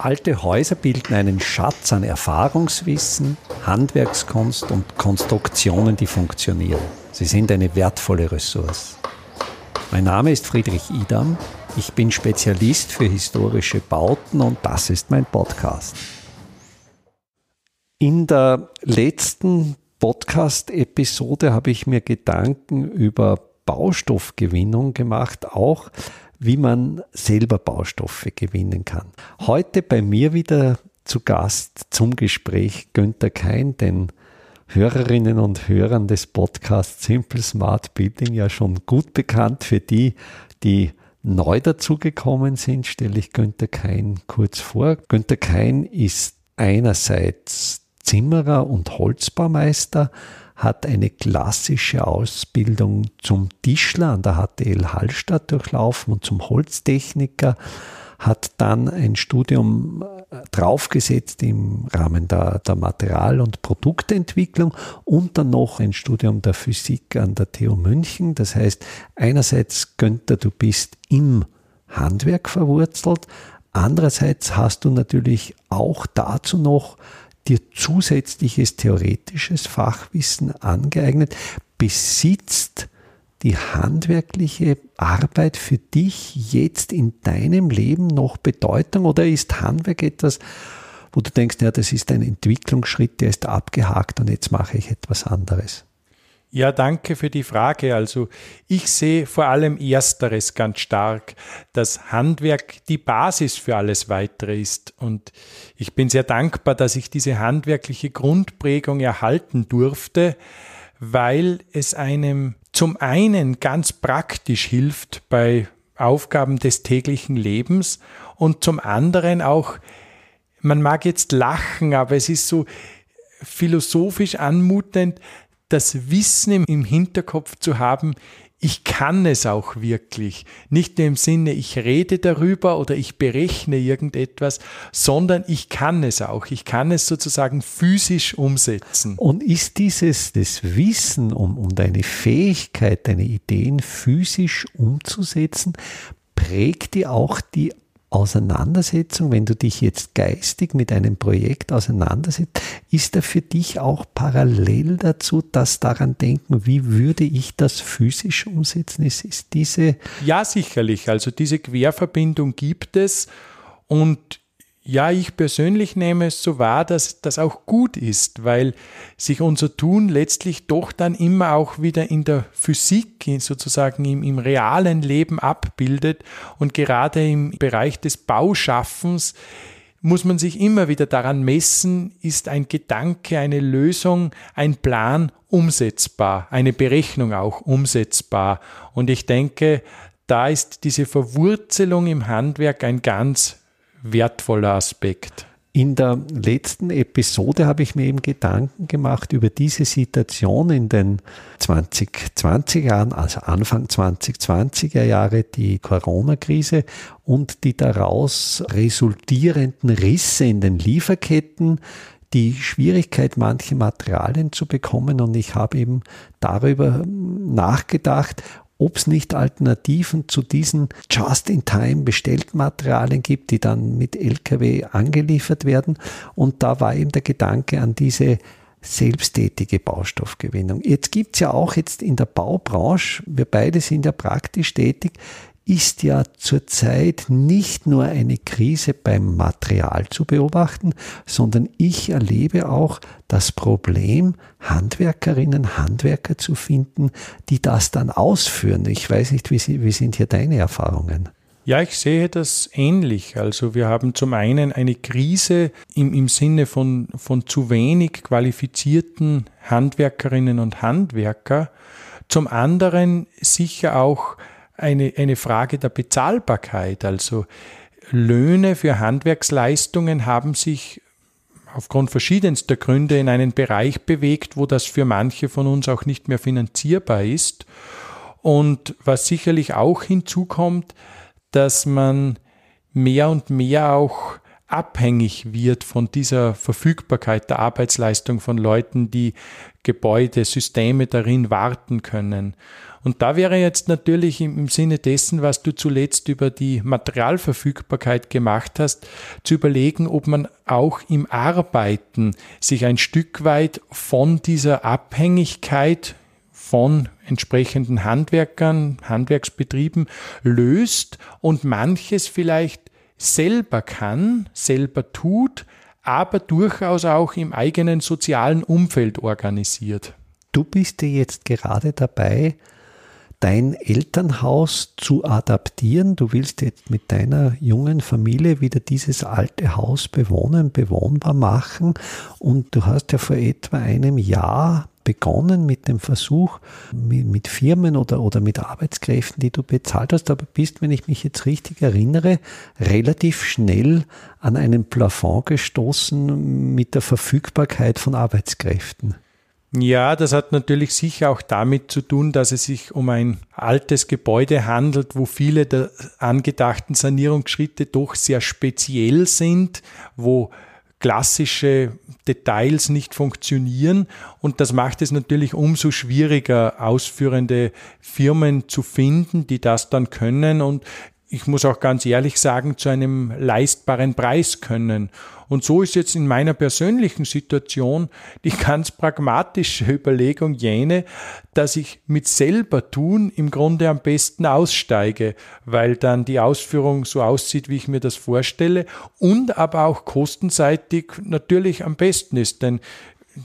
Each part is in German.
Alte Häuser bilden einen Schatz an Erfahrungswissen, Handwerkskunst und Konstruktionen, die funktionieren. Sie sind eine wertvolle Ressource. Mein Name ist Friedrich Idam. Ich bin Spezialist für historische Bauten und das ist mein Podcast. In der letzten Podcast-Episode habe ich mir Gedanken über Baustoffgewinnung gemacht, auch wie man selber Baustoffe gewinnen kann. Heute bei mir wieder zu Gast zum Gespräch Günther Kein, den Hörerinnen und Hörern des Podcasts Simple Smart Building ja schon gut bekannt. Für die, die neu dazugekommen sind, stelle ich Günther Kein kurz vor. Günther Kein ist einerseits Zimmerer und Holzbaumeister, hat eine klassische Ausbildung zum Tischler an der HTL Hallstatt durchlaufen und zum Holztechniker, hat dann ein Studium äh, draufgesetzt im Rahmen der, der Material- und Produktentwicklung und dann noch ein Studium der Physik an der TU München. Das heißt, einerseits Günther, du bist im Handwerk verwurzelt, andererseits hast du natürlich auch dazu noch dir zusätzliches theoretisches Fachwissen angeeignet, besitzt die handwerkliche Arbeit für dich jetzt in deinem Leben noch Bedeutung oder ist Handwerk etwas, wo du denkst, ja, das ist ein Entwicklungsschritt, der ist abgehakt und jetzt mache ich etwas anderes? Ja, danke für die Frage. Also ich sehe vor allem ersteres ganz stark, dass Handwerk die Basis für alles weitere ist. Und ich bin sehr dankbar, dass ich diese handwerkliche Grundprägung erhalten durfte, weil es einem zum einen ganz praktisch hilft bei Aufgaben des täglichen Lebens und zum anderen auch, man mag jetzt lachen, aber es ist so philosophisch anmutend, das Wissen im Hinterkopf zu haben, ich kann es auch wirklich. Nicht nur im Sinne, ich rede darüber oder ich berechne irgendetwas, sondern ich kann es auch. Ich kann es sozusagen physisch umsetzen. Und ist dieses das Wissen um, um deine Fähigkeit, deine Ideen physisch umzusetzen, prägt die auch die Auseinandersetzung, wenn du dich jetzt geistig mit einem Projekt auseinandersetzt, ist da für dich auch parallel dazu das daran denken, wie würde ich das physisch umsetzen? Ist, ist diese ja, sicherlich. Also diese Querverbindung gibt es und ja, ich persönlich nehme es so wahr, dass das auch gut ist, weil sich unser Tun letztlich doch dann immer auch wieder in der Physik, sozusagen im, im realen Leben abbildet. Und gerade im Bereich des Bauschaffens muss man sich immer wieder daran messen, ist ein Gedanke, eine Lösung, ein Plan umsetzbar, eine Berechnung auch umsetzbar. Und ich denke, da ist diese Verwurzelung im Handwerk ein ganz wertvoller Aspekt. In der letzten Episode habe ich mir eben Gedanken gemacht über diese Situation in den 2020er Jahren, also Anfang 2020er Jahre, die Corona-Krise und die daraus resultierenden Risse in den Lieferketten, die Schwierigkeit, manche Materialien zu bekommen. Und ich habe eben darüber nachgedacht, ob es nicht Alternativen zu diesen Just-in-Time bestellten Materialien gibt, die dann mit Lkw angeliefert werden. Und da war eben der Gedanke an diese selbsttätige Baustoffgewinnung. Jetzt gibt's ja auch jetzt in der Baubranche, wir beide sind ja praktisch tätig, ist ja zurzeit nicht nur eine Krise beim Material zu beobachten, sondern ich erlebe auch das Problem, Handwerkerinnen, Handwerker zu finden, die das dann ausführen. Ich weiß nicht, wie, wie sind hier deine Erfahrungen? Ja, ich sehe das ähnlich. Also wir haben zum einen eine Krise im, im Sinne von, von zu wenig qualifizierten Handwerkerinnen und Handwerker. Zum anderen sicher auch eine, eine Frage der Bezahlbarkeit. Also Löhne für Handwerksleistungen haben sich aufgrund verschiedenster Gründe in einen Bereich bewegt, wo das für manche von uns auch nicht mehr finanzierbar ist. Und was sicherlich auch hinzukommt, dass man mehr und mehr auch abhängig wird von dieser Verfügbarkeit der Arbeitsleistung von Leuten, die Gebäude, Systeme darin warten können. Und da wäre jetzt natürlich im, Sinne dessen, was du zuletzt über die Materialverfügbarkeit gemacht hast, zu überlegen, ob man auch im Arbeiten sich ein Stück weit von dieser Abhängigkeit von entsprechenden Handwerkern, Handwerksbetrieben löst und manches vielleicht selber kann, selber tut, aber durchaus auch im eigenen sozialen Umfeld organisiert. Du bist ja jetzt gerade dabei, dein Elternhaus zu adaptieren. Du willst jetzt mit deiner jungen Familie wieder dieses alte Haus bewohnen, bewohnbar machen. Und du hast ja vor etwa einem Jahr begonnen mit dem Versuch, mit, Firmen oder, oder mit Arbeitskräften, die du bezahlt hast, aber bist, wenn ich mich jetzt richtig erinnere, relativ schnell an einen Plafond gestoßen mit der Verfügbarkeit von Arbeitskräften. Ja, das hat natürlich sicher auch damit zu tun, dass es sich um ein altes Gebäude handelt, wo viele der angedachten Sanierungsschritte doch sehr speziell sind, wo klassische Details nicht funktionieren. Und das macht es natürlich umso schwieriger, ausführende Firmen zu finden, die das dann können. Und ich muss auch ganz ehrlich sagen, zu einem leistbaren Preis können. Und so ist jetzt in meiner persönlichen Situation die ganz pragmatische Überlegung jene, dass ich mit selber tun im Grunde am besten aussteige, weil dann die Ausführung so aussieht, wie ich mir das vorstelle und aber auch kostenseitig natürlich am besten ist. Denn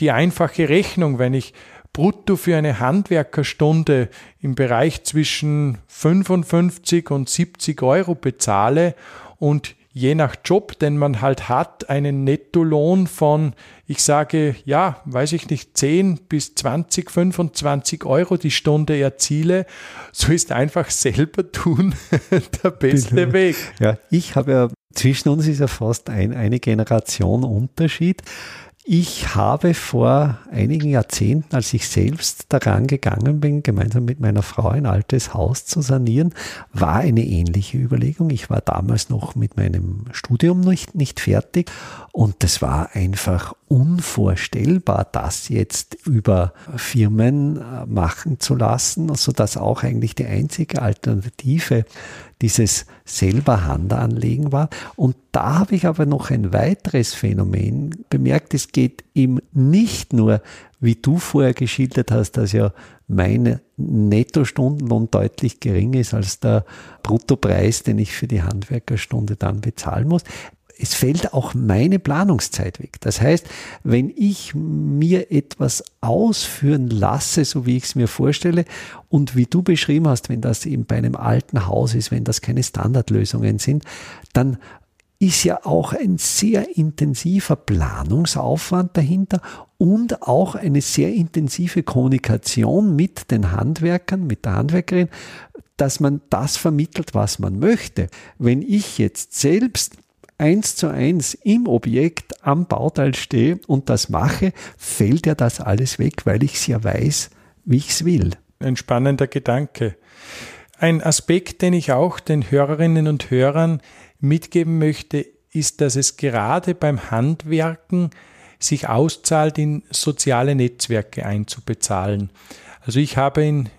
die einfache Rechnung, wenn ich brutto für eine Handwerkerstunde im Bereich zwischen 55 und 70 Euro bezahle und je nach Job, den man halt hat, einen Nettolohn von, ich sage, ja, weiß ich nicht, 10 bis 20, 25 Euro die Stunde erziele, so ist einfach selber tun der beste Weg. Ja, ich habe ja, zwischen uns ist ja fast ein, eine Generation Unterschied. Ich habe vor einigen Jahrzehnten, als ich selbst daran gegangen bin, gemeinsam mit meiner Frau ein altes Haus zu sanieren, war eine ähnliche Überlegung. Ich war damals noch mit meinem Studium nicht, nicht fertig und das war einfach unvorstellbar, das jetzt über Firmen äh, machen zu lassen, sodass auch eigentlich die einzige Alternative dieses selber Handanlegen war. Und da habe ich aber noch ein weiteres Phänomen bemerkt. Es geht ihm nicht nur, wie du vorher geschildert hast, dass ja mein Nettostundenlohn deutlich gering ist als der Bruttopreis, den ich für die Handwerkerstunde dann bezahlen muss es fällt auch meine Planungszeit weg. Das heißt, wenn ich mir etwas ausführen lasse, so wie ich es mir vorstelle, und wie du beschrieben hast, wenn das eben bei einem alten Haus ist, wenn das keine Standardlösungen sind, dann ist ja auch ein sehr intensiver Planungsaufwand dahinter und auch eine sehr intensive Kommunikation mit den Handwerkern, mit der Handwerkerin, dass man das vermittelt, was man möchte. Wenn ich jetzt selbst eins zu eins im Objekt am Bauteil stehe und das mache, fällt ja das alles weg, weil ich es ja weiß, wie ich es will. Ein spannender Gedanke. Ein Aspekt, den ich auch den Hörerinnen und Hörern mitgeben möchte, ist, dass es gerade beim Handwerken sich auszahlt, in soziale Netzwerke einzubezahlen. Also ich habe in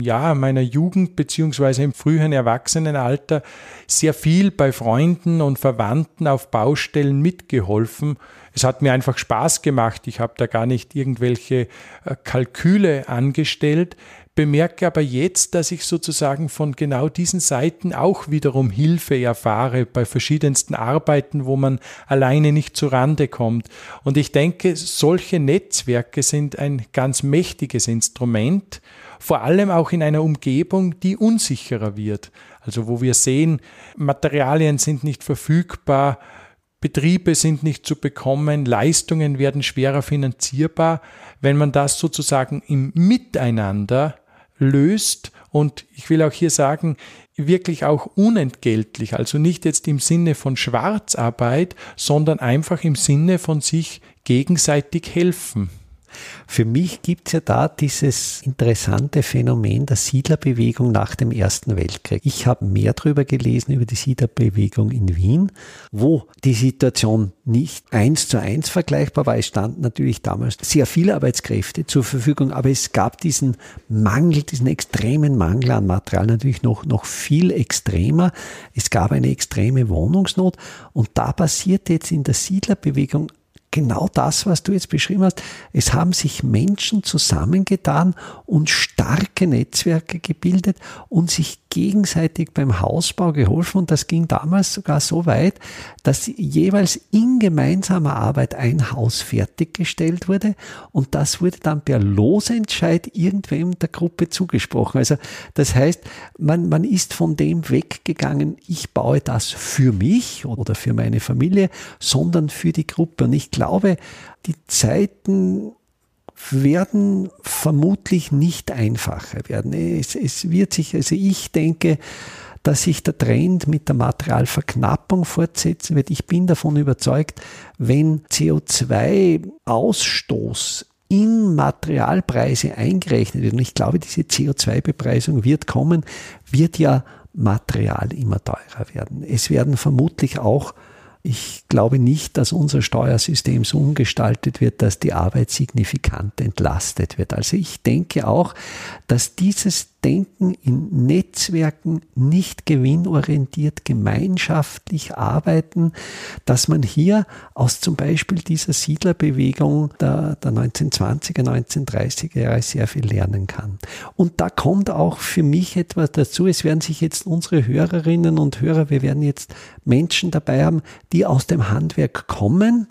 ja, meiner Jugend beziehungsweise im frühen Erwachsenenalter sehr viel bei Freunden und Verwandten auf Baustellen mitgeholfen. Es hat mir einfach Spaß gemacht. Ich habe da gar nicht irgendwelche äh, Kalküle angestellt, bemerke aber jetzt, dass ich sozusagen von genau diesen Seiten auch wiederum Hilfe erfahre bei verschiedensten Arbeiten, wo man alleine nicht zu Rande kommt. Und ich denke, solche Netzwerke sind ein ganz mächtiges Instrument, vor allem auch in einer Umgebung, die unsicherer wird. Also wo wir sehen, Materialien sind nicht verfügbar, Betriebe sind nicht zu bekommen, Leistungen werden schwerer finanzierbar. Wenn man das sozusagen im Miteinander löst und ich will auch hier sagen, wirklich auch unentgeltlich, also nicht jetzt im Sinne von Schwarzarbeit, sondern einfach im Sinne von sich gegenseitig helfen. Für mich gibt es ja da dieses interessante Phänomen der Siedlerbewegung nach dem Ersten Weltkrieg. Ich habe mehr darüber gelesen, über die Siedlerbewegung in Wien, wo die Situation nicht eins zu eins vergleichbar war. Es standen natürlich damals sehr viele Arbeitskräfte zur Verfügung, aber es gab diesen Mangel, diesen extremen Mangel an Material natürlich noch, noch viel extremer. Es gab eine extreme Wohnungsnot und da passierte jetzt in der Siedlerbewegung genau das, was du jetzt beschrieben hast. Es haben sich Menschen zusammengetan und starke Netzwerke gebildet und sich gegenseitig beim Hausbau geholfen. Und das ging damals sogar so weit, dass jeweils in gemeinsamer Arbeit ein Haus fertiggestellt wurde. Und das wurde dann per Losentscheid irgendwem der Gruppe zugesprochen. Also das heißt, man, man ist von dem weggegangen, ich baue das für mich oder für meine Familie, sondern für die Gruppe. Und ich glaube, die Zeiten werden vermutlich nicht einfacher werden. Es, es wird sich, also ich denke, dass sich der Trend mit der Materialverknappung fortsetzen wird. Ich bin davon überzeugt, wenn CO2-Ausstoß in Materialpreise eingerechnet wird, und ich glaube, diese CO2-Bepreisung wird kommen, wird ja Material immer teurer werden. Es werden vermutlich auch ich glaube nicht, dass unser Steuersystem so umgestaltet wird, dass die Arbeit signifikant entlastet wird. Also ich denke auch, dass dieses Denken in Netzwerken nicht gewinnorientiert gemeinschaftlich arbeiten, dass man hier aus zum Beispiel dieser Siedlerbewegung der, der 1920er, 1930er Jahre sehr viel lernen kann. Und da kommt auch für mich etwas dazu. Es werden sich jetzt unsere Hörerinnen und Hörer, wir werden jetzt Menschen dabei haben, die aus dem Handwerk kommen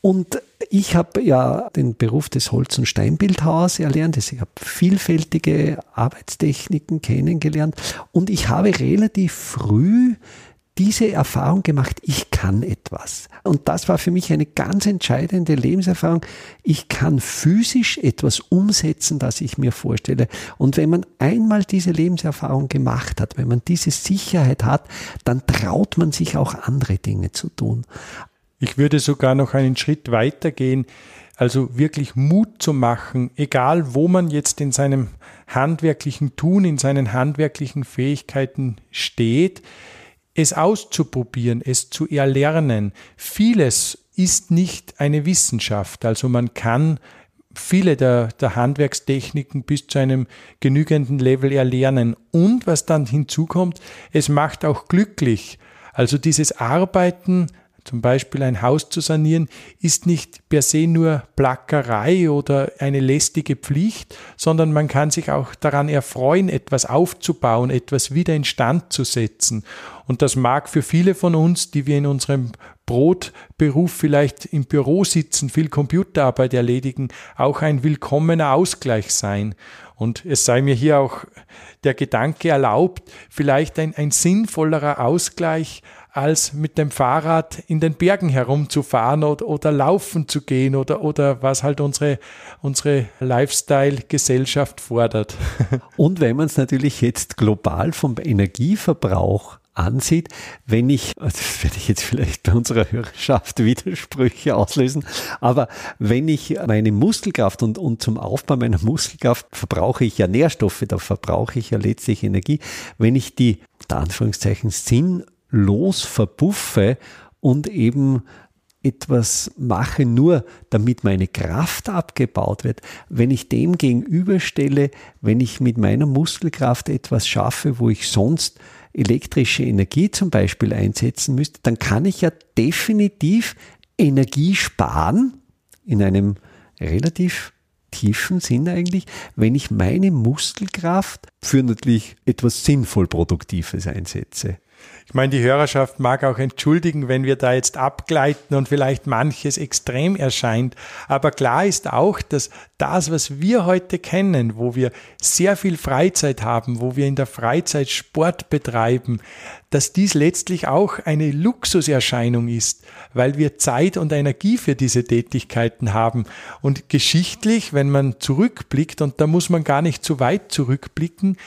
und ich habe ja den Beruf des Holz- und Steinbildhauers erlernt. Also ich habe vielfältige Arbeitstechniken kennengelernt und ich habe relativ früh diese Erfahrung gemacht, ich kann etwas. Und das war für mich eine ganz entscheidende Lebenserfahrung. Ich kann physisch etwas umsetzen, das ich mir vorstelle. Und wenn man einmal diese Lebenserfahrung gemacht hat, wenn man diese Sicherheit hat, dann traut man sich auch andere Dinge zu tun. Ich würde sogar noch einen Schritt weiter gehen, also wirklich Mut zu machen, egal wo man jetzt in seinem handwerklichen Tun, in seinen handwerklichen Fähigkeiten steht, es auszuprobieren, es zu erlernen. Vieles ist nicht eine Wissenschaft, also man kann viele der, der Handwerkstechniken bis zu einem genügenden Level erlernen. Und was dann hinzukommt, es macht auch glücklich. Also dieses Arbeiten zum Beispiel ein Haus zu sanieren, ist nicht per se nur Plackerei oder eine lästige Pflicht, sondern man kann sich auch daran erfreuen, etwas aufzubauen, etwas wieder instand zu setzen. Und das mag für viele von uns, die wir in unserem Brotberuf vielleicht im Büro sitzen, viel Computerarbeit erledigen, auch ein willkommener Ausgleich sein. Und es sei mir hier auch der Gedanke erlaubt, vielleicht ein, ein sinnvollerer Ausgleich als mit dem Fahrrad in den Bergen herumzufahren oder, oder laufen zu gehen oder, oder was halt unsere, unsere Lifestyle-Gesellschaft fordert. Und wenn man es natürlich jetzt global vom Energieverbrauch ansieht, wenn ich, das werde ich jetzt vielleicht bei unserer Hörerschaft Widersprüche auslösen, aber wenn ich meine Muskelkraft und, und zum Aufbau meiner Muskelkraft verbrauche ich ja Nährstoffe, da verbrauche ich ja letztlich Energie, wenn ich die, unter Anführungszeichen, Sinn los verbuffe und eben etwas mache, nur damit meine Kraft abgebaut wird, wenn ich dem gegenüberstelle, wenn ich mit meiner Muskelkraft etwas schaffe, wo ich sonst elektrische Energie zum Beispiel einsetzen müsste, dann kann ich ja definitiv Energie sparen in einem relativ tiefen Sinn eigentlich, wenn ich meine Muskelkraft für natürlich etwas sinnvoll Produktives einsetze. Ich meine, die Hörerschaft mag auch entschuldigen, wenn wir da jetzt abgleiten und vielleicht manches extrem erscheint. Aber klar ist auch, dass das, was wir heute kennen, wo wir sehr viel Freizeit haben, wo wir in der Freizeit Sport betreiben, dass dies letztlich auch eine Luxuserscheinung ist, weil wir Zeit und Energie für diese Tätigkeiten haben. Und geschichtlich, wenn man zurückblickt, und da muss man gar nicht zu weit zurückblicken,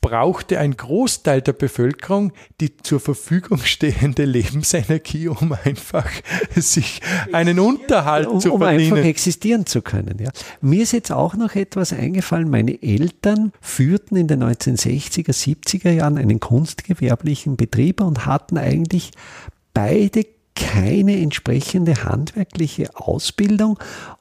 brauchte ein Großteil der Bevölkerung die zur Verfügung stehende Lebensenergie, um einfach sich einen Unterhalt um, zu verdienen. Um einfach existieren zu können. Ja. Mir ist jetzt auch noch etwas eingefallen. Meine Eltern führten in den 1960er, 70er Jahren einen kunstgewerblichen Betrieb und hatten eigentlich beide keine entsprechende handwerkliche Ausbildung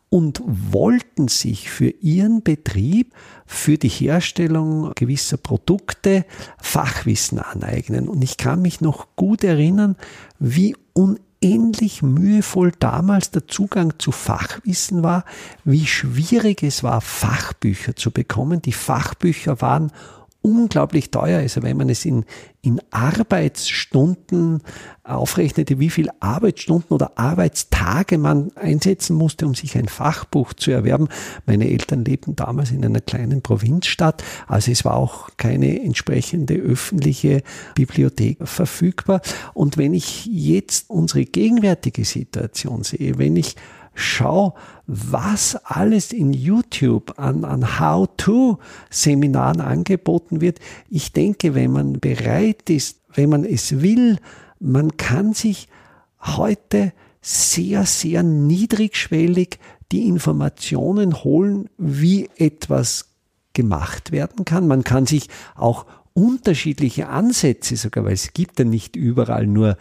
und wollten sich für ihren Betrieb, für die Herstellung gewisser Produkte Fachwissen aneignen. Und ich kann mich noch gut erinnern, wie unendlich mühevoll damals der Zugang zu Fachwissen war, wie schwierig es war, Fachbücher zu bekommen. Die Fachbücher waren unglaublich teuer ist. Wenn man es in, in Arbeitsstunden aufrechnete, wie viel Arbeitsstunden oder Arbeitstage man einsetzen musste, um sich ein Fachbuch zu erwerben. Meine Eltern lebten damals in einer kleinen Provinzstadt, also es war auch keine entsprechende öffentliche Bibliothek verfügbar. Und wenn ich jetzt unsere gegenwärtige Situation sehe, wenn ich schau, was alles in YouTube an, an How-to-Seminaren angeboten wird. Ich denke, wenn man bereit ist, wenn man es will, man kann sich heute sehr, sehr niedrigschwellig die Informationen holen, wie etwas gemacht werden kann. Man kann sich auch unterschiedliche Ansätze sogar, weil es gibt ja nicht überall nur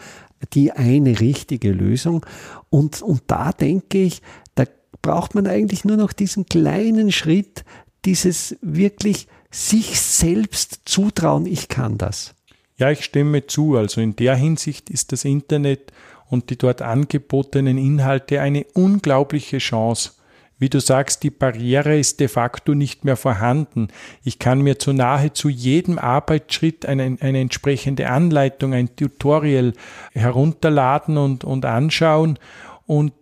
die eine richtige Lösung. Und, und da denke ich, da braucht man eigentlich nur noch diesen kleinen Schritt, dieses wirklich sich selbst zutrauen, ich kann das. Ja, ich stimme zu. Also in der Hinsicht ist das Internet und die dort angebotenen Inhalte eine unglaubliche Chance. Wie du sagst, die Barriere ist de facto nicht mehr vorhanden. Ich kann mir zu nahezu jedem Arbeitsschritt eine, eine entsprechende Anleitung, ein Tutorial herunterladen und, und anschauen. Und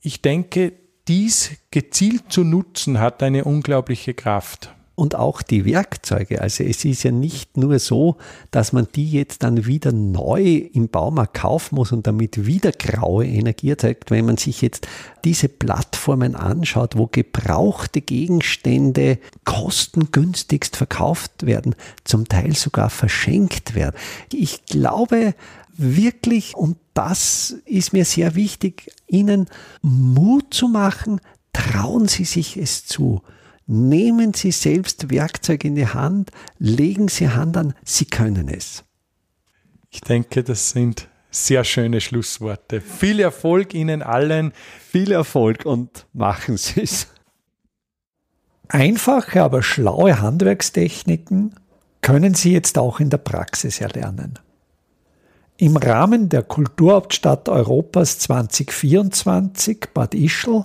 ich denke, dies gezielt zu nutzen hat eine unglaubliche Kraft und auch die Werkzeuge. Also es ist ja nicht nur so, dass man die jetzt dann wieder neu im Baumarkt kaufen muss und damit wieder graue Energie erzeugt. Wenn man sich jetzt diese Plattformen anschaut, wo gebrauchte Gegenstände kostengünstigst verkauft werden, zum Teil sogar verschenkt werden. Ich glaube, wirklich, und das ist mir sehr wichtig, Ihnen Mut zu machen, trauen Sie sich es zu. Nehmen Sie selbst Werkzeug in die Hand, legen Sie Hand an, Sie können es. Ich denke, das sind sehr schöne Schlussworte. Viel Erfolg Ihnen allen. Viel Erfolg und machen Sie es. Einfache, aber schlaue Handwerkstechniken können Sie jetzt auch in der Praxis erlernen. Im Rahmen der Kulturhauptstadt Europas 2024 Bad Ischl